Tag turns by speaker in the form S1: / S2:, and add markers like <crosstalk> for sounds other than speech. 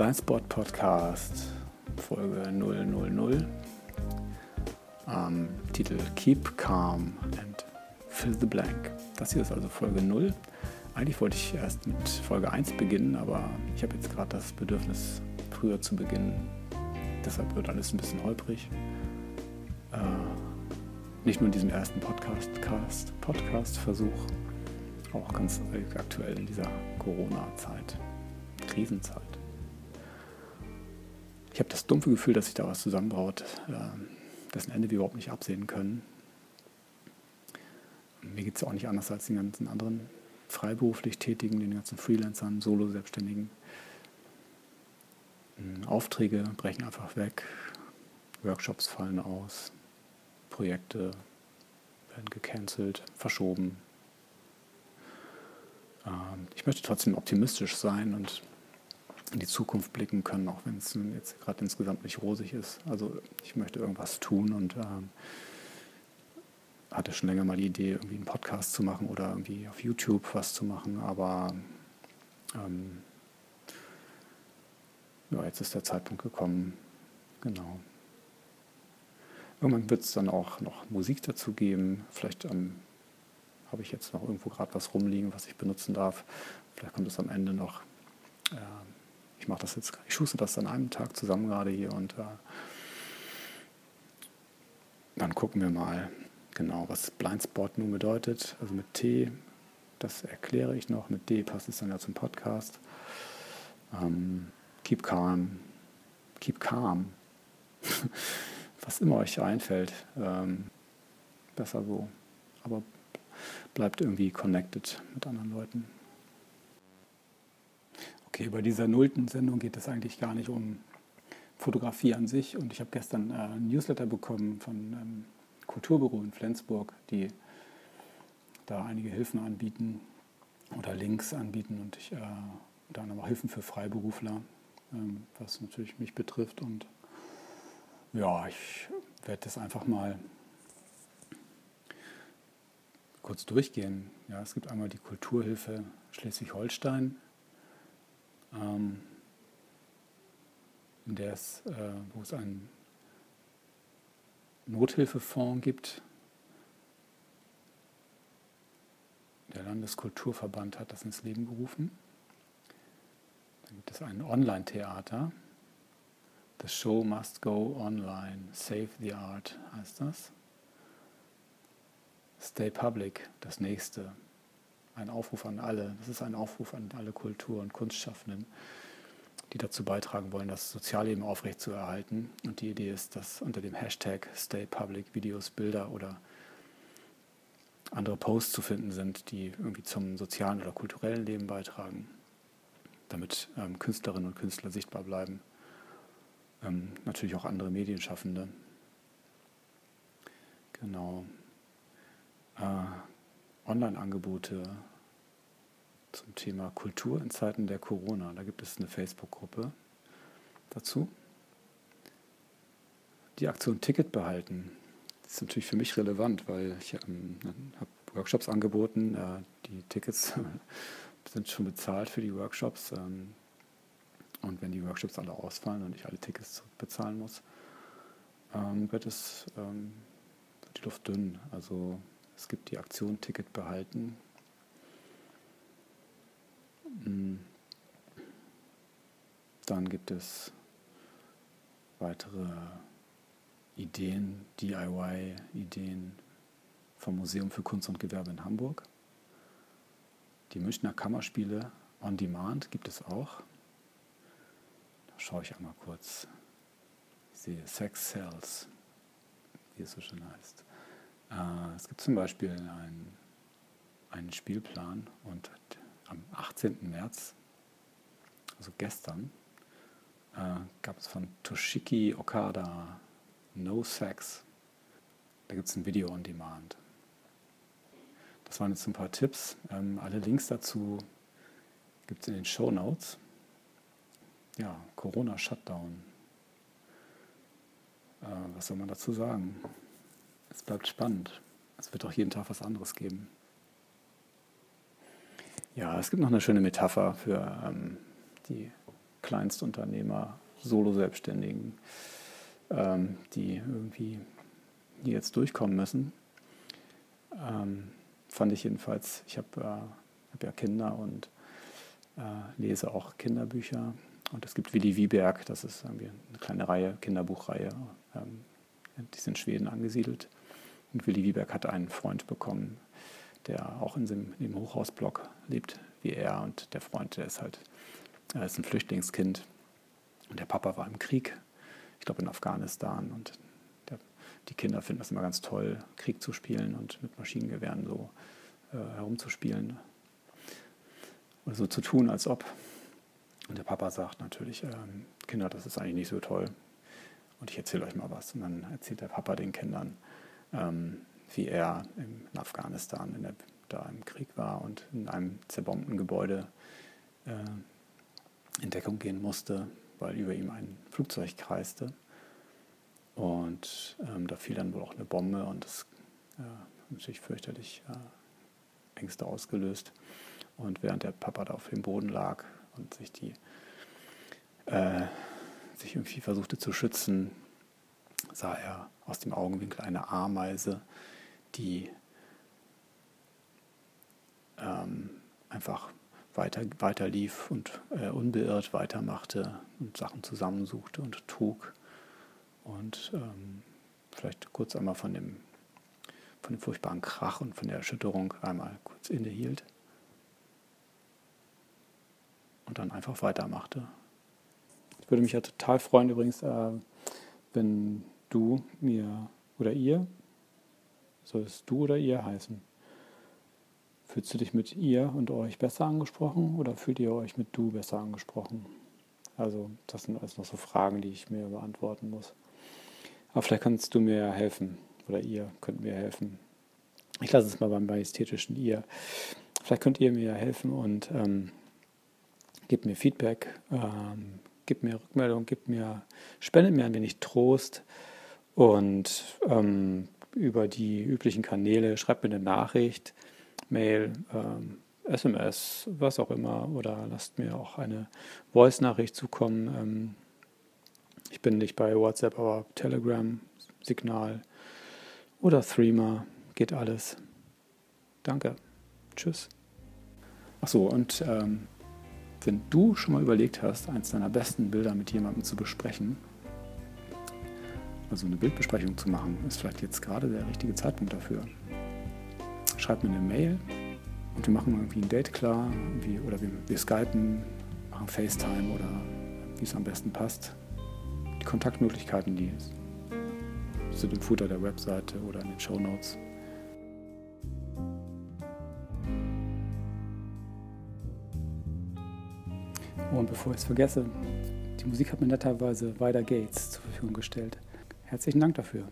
S1: Blindspot Podcast, Folge 000. Ähm, Titel Keep Calm and Fill the Blank. Das hier ist also Folge 0. Eigentlich wollte ich erst mit Folge 1 beginnen, aber ich habe jetzt gerade das Bedürfnis, früher zu beginnen. Deshalb wird alles ein bisschen holprig. Äh, nicht nur in diesem ersten Podcast-Versuch, Podcast auch ganz aktuell in dieser Corona-Zeit, Krisenzeit. Ich habe das dumpfe Gefühl, dass sich da was zusammenbraut, äh, dessen Ende wir überhaupt nicht absehen können. Mir geht es auch nicht anders als den ganzen anderen freiberuflich Tätigen, den ganzen Freelancern, Solo-Selbstständigen. Hm, Aufträge brechen einfach weg, Workshops fallen aus, Projekte werden gecancelt, verschoben. Ähm, ich möchte trotzdem optimistisch sein und in die Zukunft blicken können, auch wenn es jetzt gerade insgesamt nicht rosig ist. Also ich möchte irgendwas tun und ähm, hatte schon länger mal die Idee, irgendwie einen Podcast zu machen oder irgendwie auf YouTube was zu machen, aber ähm, ja, jetzt ist der Zeitpunkt gekommen. Genau. Irgendwann wird es dann auch noch Musik dazu geben. Vielleicht ähm, habe ich jetzt noch irgendwo gerade was rumliegen, was ich benutzen darf. Vielleicht kommt es am Ende noch. Äh, ich mache das jetzt, ich schuste das an einem Tag zusammen gerade hier und äh, dann gucken wir mal genau, was Blindspot nun bedeutet. Also mit T, das erkläre ich noch. Mit D passt es dann ja zum Podcast. Ähm, keep calm. Keep calm. <laughs> was immer euch einfällt. Ähm, besser so. Aber bleibt irgendwie connected mit anderen Leuten. Okay, bei dieser nullten Sendung geht es eigentlich gar nicht um Fotografie an sich. Und ich habe gestern äh, ein Newsletter bekommen von einem Kulturbüro in Flensburg, die da einige Hilfen anbieten oder Links anbieten und ich äh, dann auch Hilfen für Freiberufler, ähm, was natürlich mich betrifft. Und ja, ich werde das einfach mal kurz durchgehen. Ja, es gibt einmal die Kulturhilfe Schleswig-Holstein, ähm, in der es, äh, wo es einen Nothilfefonds gibt. Der Landeskulturverband hat das ins Leben gerufen. Dann gibt es ein Online-Theater. The Show Must Go Online. Save the Art heißt das. Stay Public, das nächste. Ein Aufruf an alle. Das ist ein Aufruf an alle Kultur- und Kunstschaffenden, die dazu beitragen wollen, das Sozialleben aufrechtzuerhalten. Und die Idee ist, dass unter dem Hashtag Stay Public Videos, Bilder oder andere Posts zu finden sind, die irgendwie zum sozialen oder kulturellen Leben beitragen, damit ähm, Künstlerinnen und Künstler sichtbar bleiben. Ähm, natürlich auch andere Medienschaffende. Genau äh, Online-Angebote zum Thema Kultur in Zeiten der Corona. Da gibt es eine Facebook-Gruppe dazu. Die Aktion Ticket behalten das ist natürlich für mich relevant, weil ich ähm, habe Workshops angeboten. Äh, die Tickets <laughs> sind schon bezahlt für die Workshops. Ähm, und wenn die Workshops alle ausfallen und ich alle Tickets bezahlen muss, ähm, wird es ähm, wird die Luft dünn. Also es gibt die Aktion Ticket behalten. Dann gibt es weitere Ideen, DIY-Ideen vom Museum für Kunst und Gewerbe in Hamburg. Die Münchner Kammerspiele on Demand gibt es auch. Da schaue ich einmal kurz. Ich sehe Sex Cells, wie es so schön heißt. Äh, es gibt zum Beispiel einen, einen Spielplan und am 18. März, also gestern, äh, gab es von Toshiki Okada No Sex. Da gibt es ein Video on Demand. Das waren jetzt ein paar Tipps. Ähm, alle Links dazu gibt es in den Show Notes. Ja, Corona-Shutdown. Äh, was soll man dazu sagen? Es bleibt spannend. Es wird auch jeden Tag was anderes geben. Ja, es gibt noch eine schöne Metapher für ähm, die Kleinstunternehmer, Solo-Selbstständigen, ähm, die irgendwie die jetzt durchkommen müssen. Ähm, fand ich jedenfalls, ich habe äh, hab ja Kinder und äh, lese auch Kinderbücher. Und es gibt Willi Wieberg, das ist irgendwie eine kleine Reihe, Kinderbuchreihe, ähm, die ist in Schweden angesiedelt. Und Willi Wieberg hat einen Freund bekommen, der auch in dem, in dem Hochhausblock lebt wie er. Und der Freund, der ist halt, er ist ein Flüchtlingskind. Und der Papa war im Krieg, ich glaube in Afghanistan. Und der, die Kinder finden das immer ganz toll, Krieg zu spielen und mit Maschinengewehren so äh, herumzuspielen. Oder so zu tun, als ob. Und der Papa sagt natürlich, ähm, Kinder, das ist eigentlich nicht so toll. Und ich erzähle euch mal was. Und dann erzählt der Papa den Kindern, ähm, wie er in Afghanistan in der, da im Krieg war und in einem zerbombten Gebäude äh, in Deckung gehen musste, weil über ihm ein Flugzeug kreiste. Und ähm, da fiel dann wohl auch eine Bombe und das äh, natürlich fürchterlich äh, Ängste ausgelöst. Und während der Papa da auf dem Boden lag und sich die äh, sich irgendwie versuchte zu schützen, sah er aus dem Augenwinkel eine Ameise, die ähm, einfach weiter, weiter lief und äh, unbeirrt weitermachte und Sachen zusammensuchte und trug. Und ähm, vielleicht kurz einmal von dem, von dem furchtbaren Krach und von der Erschütterung einmal kurz innehielt und dann einfach weitermachte. Ich würde mich ja total freuen übrigens, äh, wenn du mir oder ihr, soll es du oder ihr heißen? Fühlst du dich mit ihr und euch besser angesprochen oder fühlt ihr euch mit du besser angesprochen? Also das sind alles noch so Fragen, die ich mir beantworten muss. Aber vielleicht kannst du mir helfen oder ihr könnt mir helfen. Ich lasse es mal beim majestätischen ihr. Vielleicht könnt ihr mir helfen und ähm, gebt mir Feedback, ähm, gebt mir Rückmeldung, gebt mir, spendet mir ein wenig Trost und ähm, über die üblichen Kanäle schreibt mir eine Nachricht, Mail, ähm, SMS, was auch immer, oder lasst mir auch eine Voice-Nachricht zukommen. Ähm, ich bin nicht bei WhatsApp, aber Telegram, Signal oder Threema, geht alles. Danke. Tschüss. Achso, und ähm, wenn du schon mal überlegt hast, eins deiner besten Bilder mit jemandem zu besprechen, also eine Bildbesprechung zu machen, ist vielleicht jetzt gerade der richtige Zeitpunkt dafür. Schreib mir eine Mail und wir machen irgendwie ein Date klar wie, oder wir, wir skypen, machen FaceTime oder wie es am besten passt. Die Kontaktmöglichkeiten, die sind im Footer der Webseite oder in den Show Notes. Und bevor ich es vergesse, die Musik hat mir netterweise Wider Gates zur Verfügung gestellt. Herzlichen Dank dafür.